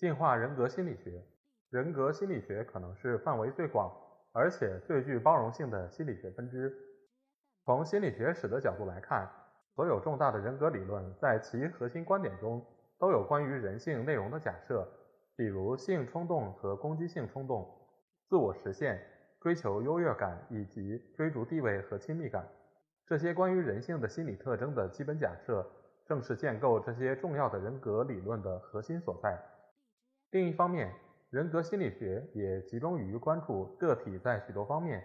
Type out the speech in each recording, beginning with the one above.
进化人格心理学，人格心理学可能是范围最广而且最具包容性的心理学分支。从心理学史的角度来看，所有重大的人格理论在其核心观点中都有关于人性内容的假设，比如性冲动和攻击性冲动、自我实现、追求优越感以及追逐地位和亲密感。这些关于人性的心理特征的基本假设，正是建构这些重要的人格理论的核心所在。另一方面，人格心理学也集中于关注个体在许多方面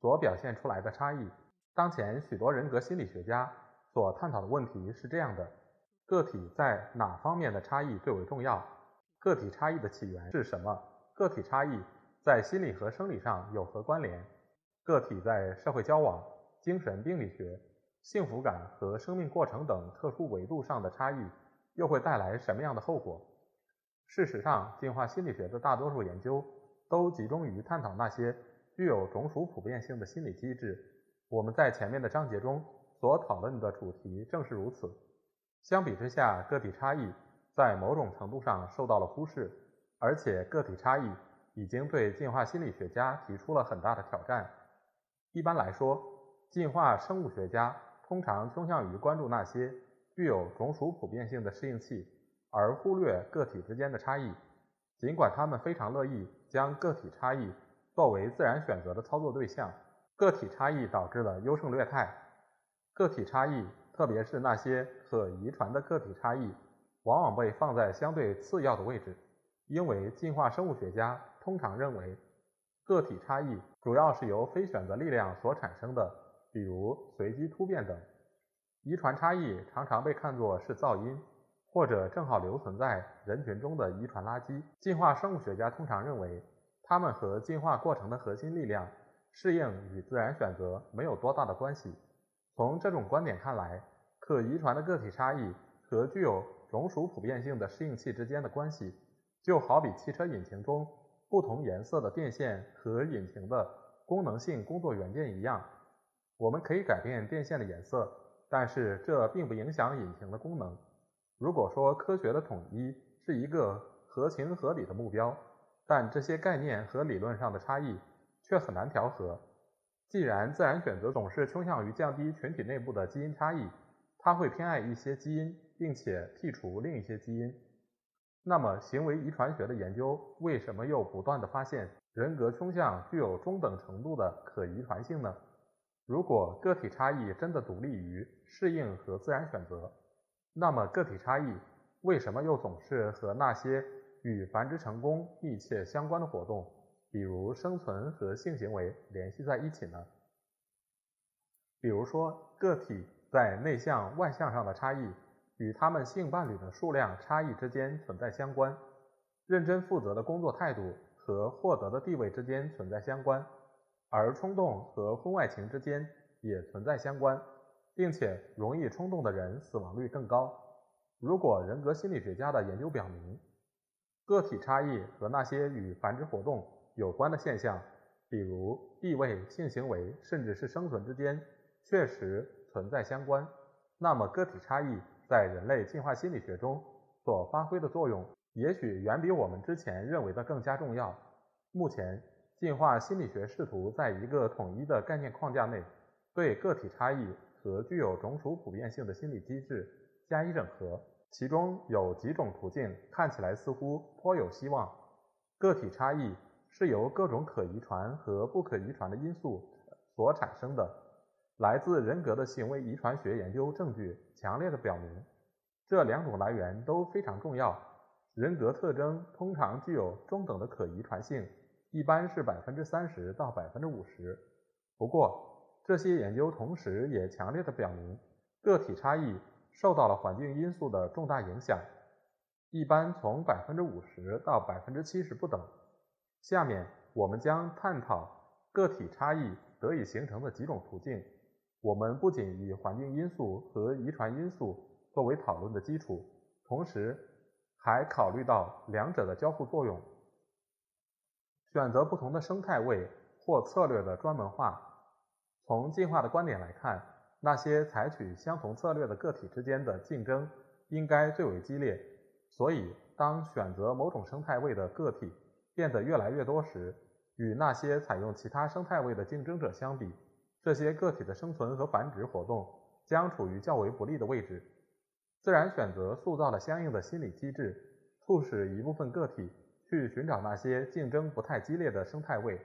所表现出来的差异。当前许多人格心理学家所探讨的问题是这样的：个体在哪方面的差异最为重要？个体差异的起源是什么？个体差异在心理和生理上有何关联？个体在社会交往？精神病理学、幸福感和生命过程等特殊维度上的差异，又会带来什么样的后果？事实上，进化心理学的大多数研究都集中于探讨那些具有种属普遍性的心理机制。我们在前面的章节中所讨论的主题正是如此。相比之下，个体差异在某种程度上受到了忽视，而且个体差异已经对进化心理学家提出了很大的挑战。一般来说，进化生物学家通常倾向于关注那些具有种属普遍性的适应器，而忽略个体之间的差异。尽管他们非常乐意将个体差异作为自然选择的操作对象，个体差异导致了优胜劣汰。个体差异，特别是那些可遗传的个体差异，往往被放在相对次要的位置，因为进化生物学家通常认为，个体差异主要是由非选择力量所产生的。比如随机突变等，遗传差异常常被看作是噪音，或者正好留存在人群中的遗传垃圾。进化生物学家通常认为，它们和进化过程的核心力量适应与自然选择没有多大的关系。从这种观点看来，可遗传的个体差异和具有种属普遍性的适应器之间的关系，就好比汽车引擎中不同颜色的电线和引擎的功能性工作元件一样。我们可以改变电线的颜色，但是这并不影响引擎的功能。如果说科学的统一是一个合情合理的目标，但这些概念和理论上的差异却很难调和。既然自然选择总是倾向于降低群体内部的基因差异，它会偏爱一些基因，并且剔除另一些基因，那么行为遗传学的研究为什么又不断的发现人格倾向具有中等程度的可遗传性呢？如果个体差异真的独立于适应和自然选择，那么个体差异为什么又总是和那些与繁殖成功密切相关的活动，比如生存和性行为联系在一起呢？比如说，个体在内向外向上的差异与他们性伴侣的数量差异之间存在相关，认真负责的工作态度和获得的地位之间存在相关。而冲动和婚外情之间也存在相关，并且容易冲动的人死亡率更高。如果人格心理学家的研究表明，个体差异和那些与繁殖活动有关的现象，比如地位、性行为，甚至是生存之间确实存在相关，那么个体差异在人类进化心理学中所发挥的作用，也许远比我们之前认为的更加重要。目前。进化心理学试图在一个统一的概念框架内，对个体差异和具有种属普遍性的心理机制加以整合。其中有几种途径看起来似乎颇有希望。个体差异是由各种可遗传和不可遗传的因素所产生的。来自人格的行为遗传学研究证据强烈的表明，这两种来源都非常重要。人格特征通常具有中等的可遗传性。一般是百分之三十到百分之五十。不过，这些研究同时也强烈的表明，个体差异受到了环境因素的重大影响。一般从百分之五十到百分之七十不等。下面我们将探讨个体差异得以形成的几种途径。我们不仅以环境因素和遗传因素作为讨论的基础，同时还考虑到两者的交互作用。选择不同的生态位或策略的专门化。从进化的观点来看，那些采取相同策略的个体之间的竞争应该最为激烈。所以，当选择某种生态位的个体变得越来越多时，与那些采用其他生态位的竞争者相比，这些个体的生存和繁殖活动将处于较为不利的位置。自然选择塑造了相应的心理机制，促使一部分个体去寻找那些竞争不太激烈的生态位，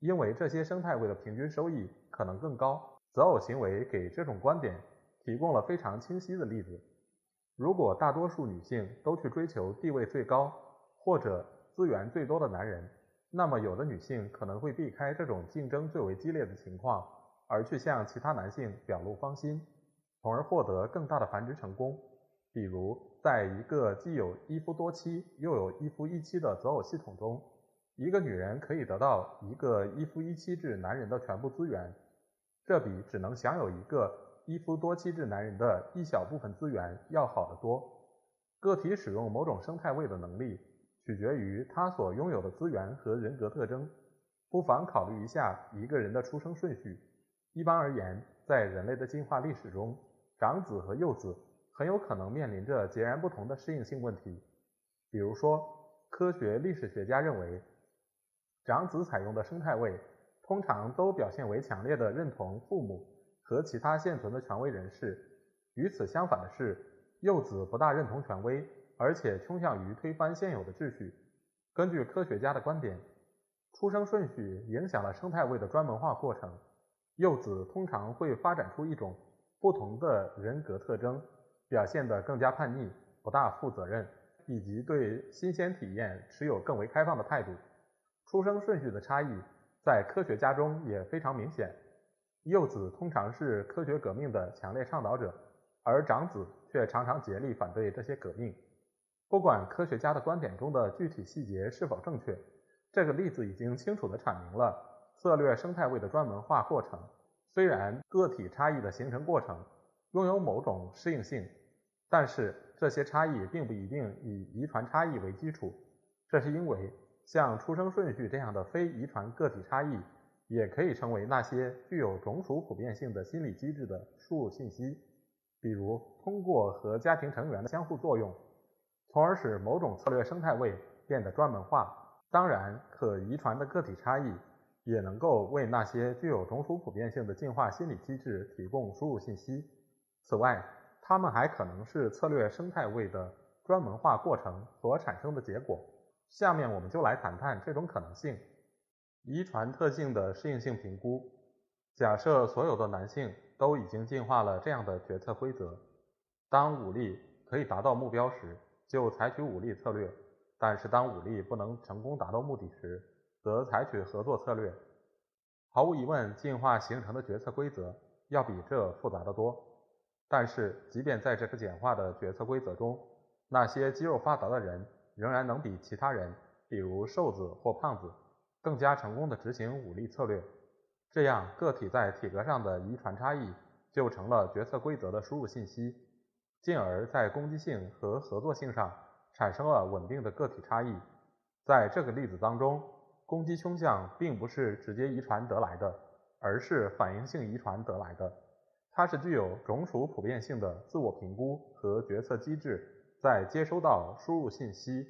因为这些生态位的平均收益可能更高。择偶行为给这种观点提供了非常清晰的例子。如果大多数女性都去追求地位最高或者资源最多的男人，那么有的女性可能会避开这种竞争最为激烈的情况，而去向其他男性表露芳心，从而获得更大的繁殖成功。比如，在一个既有一夫多妻又有一夫一妻的择偶系统中，一个女人可以得到一个一夫一妻制男人的全部资源，这比只能享有一个一夫多妻制男人的一小部分资源要好得多。个体使用某种生态位的能力。取决于他所拥有的资源和人格特征。不妨考虑一下一个人的出生顺序。一般而言，在人类的进化历史中，长子和幼子很有可能面临着截然不同的适应性问题。比如说，科学历史学家认为，长子采用的生态位通常都表现为强烈的认同父母和其他现存的权威人士。与此相反的是，幼子不大认同权威。而且倾向于推翻现有的秩序。根据科学家的观点，出生顺序影响了生态位的专门化过程。幼子通常会发展出一种不同的人格特征，表现得更加叛逆、不大负责任，以及对新鲜体验持有更为开放的态度。出生顺序的差异在科学家中也非常明显。幼子通常是科学革命的强烈倡导者，而长子却常常竭力反对这些革命。不管科学家的观点中的具体细节是否正确，这个例子已经清楚地阐明了策略生态位的专门化过程。虽然个体差异的形成过程拥有某种适应性，但是这些差异并不一定以遗传差异为基础。这是因为像出生顺序这样的非遗传个体差异，也可以成为那些具有种属普遍性的心理机制的输入信息，比如通过和家庭成员的相互作用。从而使某种策略生态位变得专门化。当然，可遗传的个体差异也能够为那些具有种属普遍性的进化心理机制提供输入信息。此外，它们还可能是策略生态位的专门化过程所产生的结果。下面我们就来谈谈这种可能性。遗传特性的适应性评估。假设所有的男性都已经进化了这样的决策规则：当武力可以达到目标时。就采取武力策略，但是当武力不能成功达到目的时，则采取合作策略。毫无疑问，进化形成的决策规则要比这复杂得多。但是，即便在这个简化的决策规则中，那些肌肉发达的人仍然能比其他人，比如瘦子或胖子，更加成功地执行武力策略。这样，个体在体格上的遗传差异就成了决策规则的输入信息。进而，在攻击性和合作性上产生了稳定的个体差异。在这个例子当中，攻击倾向并不是直接遗传得来的，而是反应性遗传得来的。它是具有种属普遍性的自我评估和决策机制在接收到输入信息，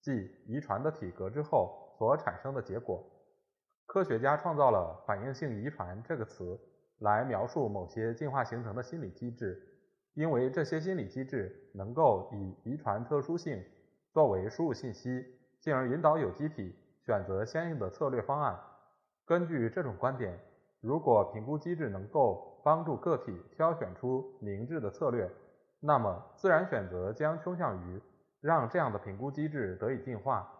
即遗传的体格之后所产生的结果。科学家创造了“反应性遗传”这个词来描述某些进化形成的心理机制。因为这些心理机制能够以遗传特殊性作为输入信息，进而引导有机体选择相应的策略方案。根据这种观点，如果评估机制能够帮助个体挑选出明智的策略，那么自然选择将倾向于让这样的评估机制得以进化。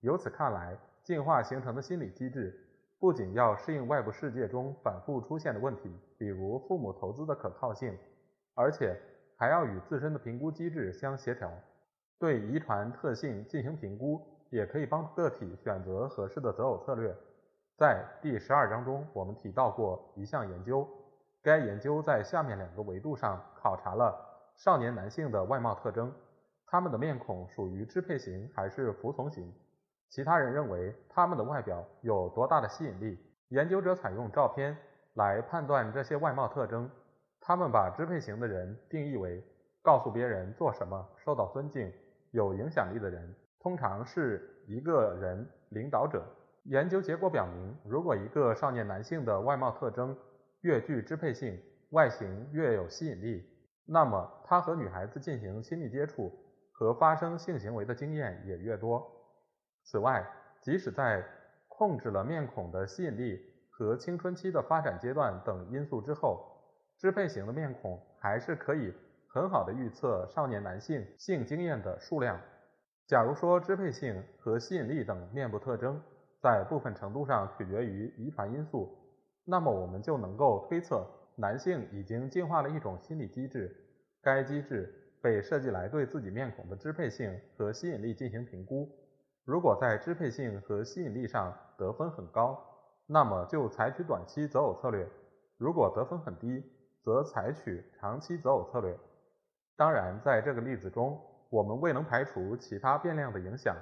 由此看来，进化形成的心理机制不仅要适应外部世界中反复出现的问题，比如父母投资的可靠性。而且还要与自身的评估机制相协调。对遗传特性进行评估，也可以帮个体选择合适的择偶策略。在第十二章中，我们提到过一项研究，该研究在下面两个维度上考察了少年男性的外貌特征，他们的面孔属于支配型还是服从型。其他人认为他们的外表有多大的吸引力。研究者采用照片来判断这些外貌特征。他们把支配型的人定义为告诉别人做什么、受到尊敬、有影响力的人，通常是一个人领导者。研究结果表明，如果一个少年男性的外貌特征越具支配性，外形越有吸引力，那么他和女孩子进行亲密接触和发生性行为的经验也越多。此外，即使在控制了面孔的吸引力和青春期的发展阶段等因素之后，支配型的面孔还是可以很好的预测少年男性性经验的数量。假如说支配性和吸引力等面部特征在部分程度上取决于遗传因素，那么我们就能够推测男性已经进化了一种心理机制，该机制被设计来对自己面孔的支配性和吸引力进行评估。如果在支配性和吸引力上得分很高，那么就采取短期择偶策略；如果得分很低，则采取长期择偶策略。当然，在这个例子中，我们未能排除其他变量的影响，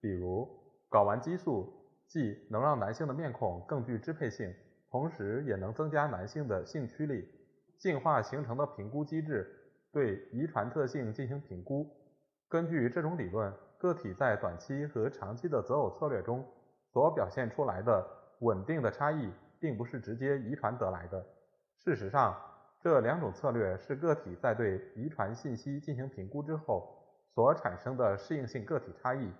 比如睾丸激素既能让男性的面孔更具支配性，同时也能增加男性的性驱力。进化形成的评估机制对遗传特性进行评估，根据这种理论。个体在短期和长期的择偶策略中所表现出来的稳定的差异，并不是直接遗传得来的。事实上，这两种策略是个体在对遗传信息进行评估之后所产生的适应性个体差异。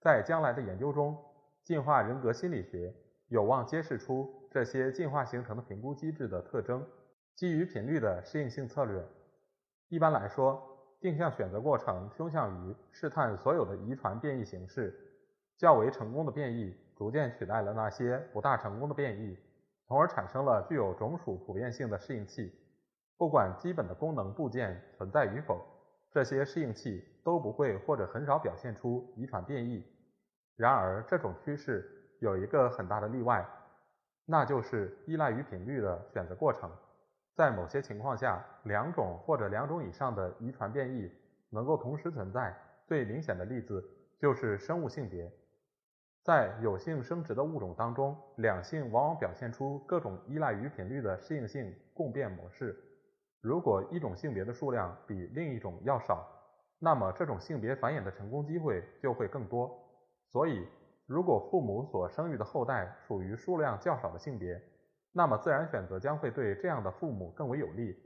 在将来的研究中，进化人格心理学有望揭示出这些进化形成的评估机制的特征。基于频率的适应性策略，一般来说。定向选择过程倾向于试探所有的遗传变异形式，较为成功的变异逐渐取代了那些不大成功的变异，从而产生了具有种属普遍性的适应器。不管基本的功能部件存在与否，这些适应器都不会或者很少表现出遗传变异。然而，这种趋势有一个很大的例外，那就是依赖于频率的选择过程。在某些情况下，两种或者两种以上的遗传变异能够同时存在。最明显的例子就是生物性别。在有性生殖的物种当中，两性往往表现出各种依赖于频率的适应性共变模式。如果一种性别的数量比另一种要少，那么这种性别繁衍的成功机会就会更多。所以，如果父母所生育的后代属于数量较少的性别，那么自然选择将会对这样的父母更为有利。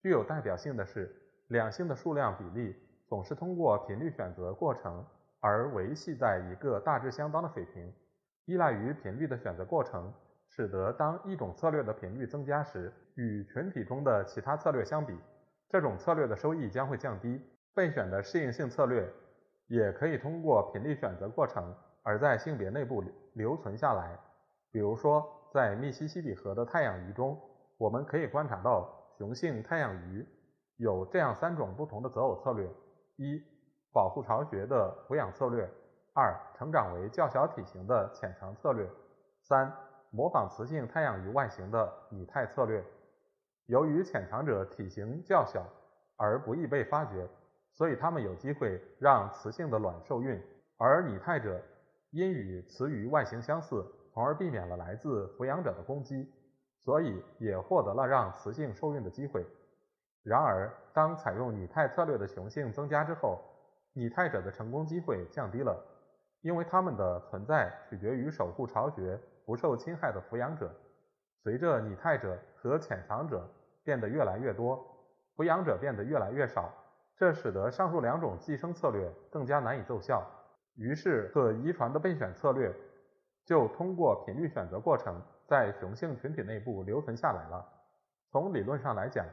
具有代表性的是，两性的数量比例总是通过频率选择过程而维系在一个大致相当的水平。依赖于频率的选择过程，使得当一种策略的频率增加时，与群体中的其他策略相比，这种策略的收益将会降低。备选的适应性策略也可以通过频率选择过程而在性别内部留存下来。比如说。在密西西比河的太阳鱼中，我们可以观察到雄性太阳鱼有这样三种不同的择偶策略：一、保护巢穴的抚养策略；二、成长为较小体型的潜藏策略；三、模仿雌性太阳鱼外形的拟态策略。由于潜藏者体型较小而不易被发觉，所以它们有机会让雌性的卵受孕；而拟态者因与雌鱼外形相似。从而避免了来自抚养者的攻击，所以也获得了让雌性受孕的机会。然而，当采用拟态策略的雄性增加之后，拟态者的成功机会降低了，因为它们的存在取决于守护巢穴不受侵害的抚养者。随着拟态者和潜藏者变得越来越多，抚养者变得越来越少，这使得上述两种寄生策略更加难以奏效。于是，可遗传的备选策略。就通过频率选择过程在雄性群体内部留存下来了。从理论上来讲，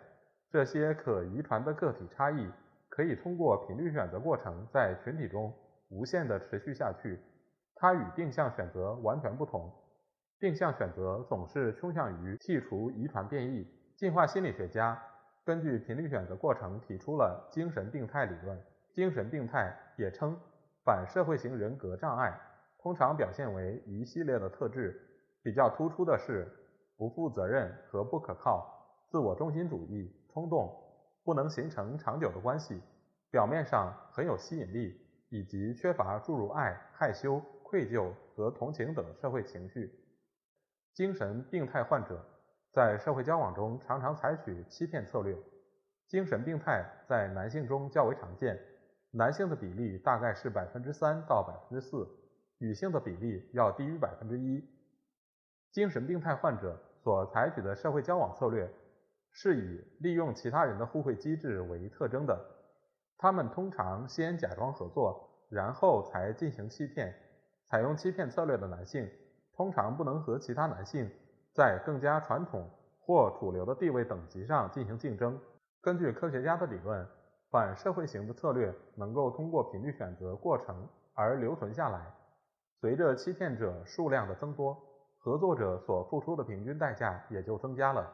这些可遗传的个体差异可以通过频率选择过程在群体中无限的持续下去。它与定向选择完全不同。定向选择总是倾向于剔除遗传变异。进化心理学家根据频率选择过程提出了精神病态理论。精神病态也称反社会型人格障碍，通常表现为一系列的特质，比较突出的是不负责任和不可靠、自我中心主义、冲动、不能形成长久的关系，表面上很有吸引力，以及缺乏注入爱、害羞、愧疚和同情等社会情绪。精神病态患者在社会交往中常常采取欺骗策略。精神病态在男性中较为常见，男性的比例大概是百分之三到百分之四，女性的比例要低于百分之一。精神病态患者所采取的社会交往策略是以利用其他人的互惠机制为特征的，他们通常先假装合作，然后才进行欺骗。采用欺骗策略的男性通常不能和其他男性在更加传统或主流的地位等级上进行竞争。根据科学家的理论，反社会型的策略能够通过频率选择过程而留存下来。随着欺骗者数量的增多，合作者所付出的平均代价也就增加了。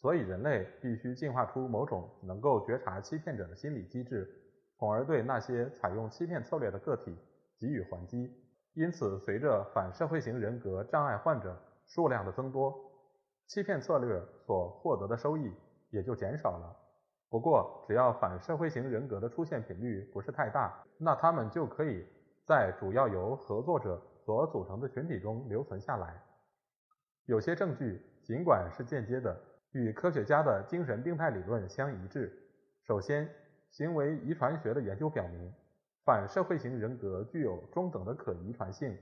所以，人类必须进化出某种能够觉察欺骗者的心理机制，从而对那些采用欺骗策略的个体给予还击。因此，随着反社会型人格障碍患者数量的增多，欺骗策略所获得的收益也就减少了。不过，只要反社会型人格的出现频率不是太大，那他们就可以在主要由合作者所组成的群体中留存下来。有些证据，尽管是间接的，与科学家的精神病态理论相一致。首先，行为遗传学的研究表明，反社会型人格具有中等的可遗传性。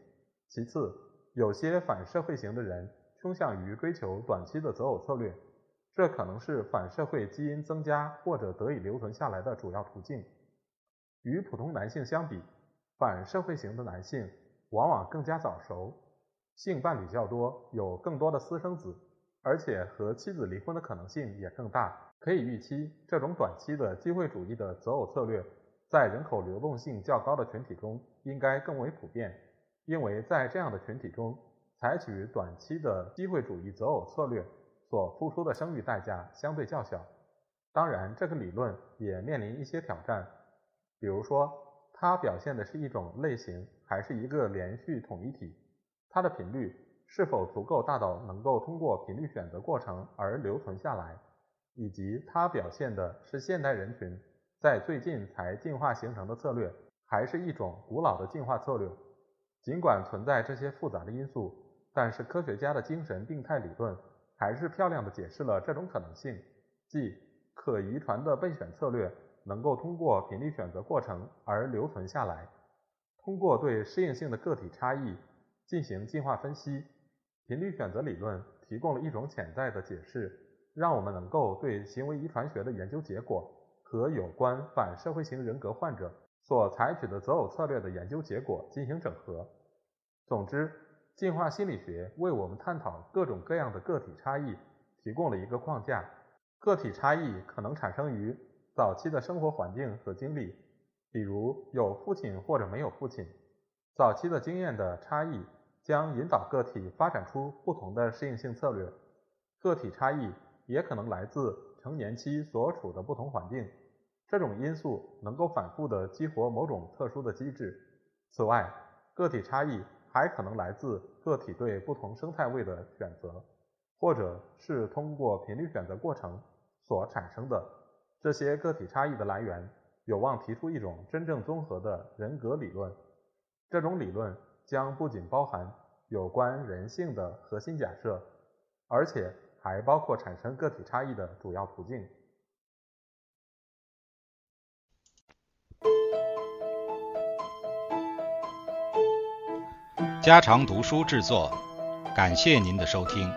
其次，有些反社会型的人倾向于追求短期的择偶策略。这可能是反社会基因增加或者得以留存下来的主要途径。与普通男性相比，反社会型的男性往往更加早熟，性伴侣较多，有更多的私生子，而且和妻子离婚的可能性也更大。可以预期，这种短期的机会主义的择偶策略，在人口流动性较高的群体中应该更为普遍，因为在这样的群体中，采取短期的机会主义择偶策略。所付出的生育代价相对较小。当然，这个理论也面临一些挑战，比如说，它表现的是一种类型还是一个连续统一体？它的频率是否足够大到能够通过频率选择过程而留存下来？以及它表现的是现代人群在最近才进化形成的策略，还是一种古老的进化策略？尽管存在这些复杂的因素，但是科学家的精神病态理论。还是漂亮的解释了这种可能性，即可遗传的备选策略能够通过频率选择过程而留存下来。通过对适应性的个体差异进行进化分析，频率选择理论提供了一种潜在的解释，让我们能够对行为遗传学的研究结果和有关反社会型人格患者所采取的择偶策略的研究结果进行整合。总之。进化心理学为我们探讨各种各样的个体差异提供了一个框架。个体差异可能产生于早期的生活环境和经历，比如有父亲或者没有父亲。早期的经验的差异将引导个体发展出不同的适应性策略。个体差异也可能来自成年期所处的不同环境，这种因素能够反复的激活某种特殊的机制。此外，个体差异。还可能来自个体对不同生态位的选择，或者是通过频率选择过程所产生的。这些个体差异的来源有望提出一种真正综合的人格理论。这种理论将不仅包含有关人性的核心假设，而且还包括产生个体差异的主要途径。家常读书制作，感谢您的收听。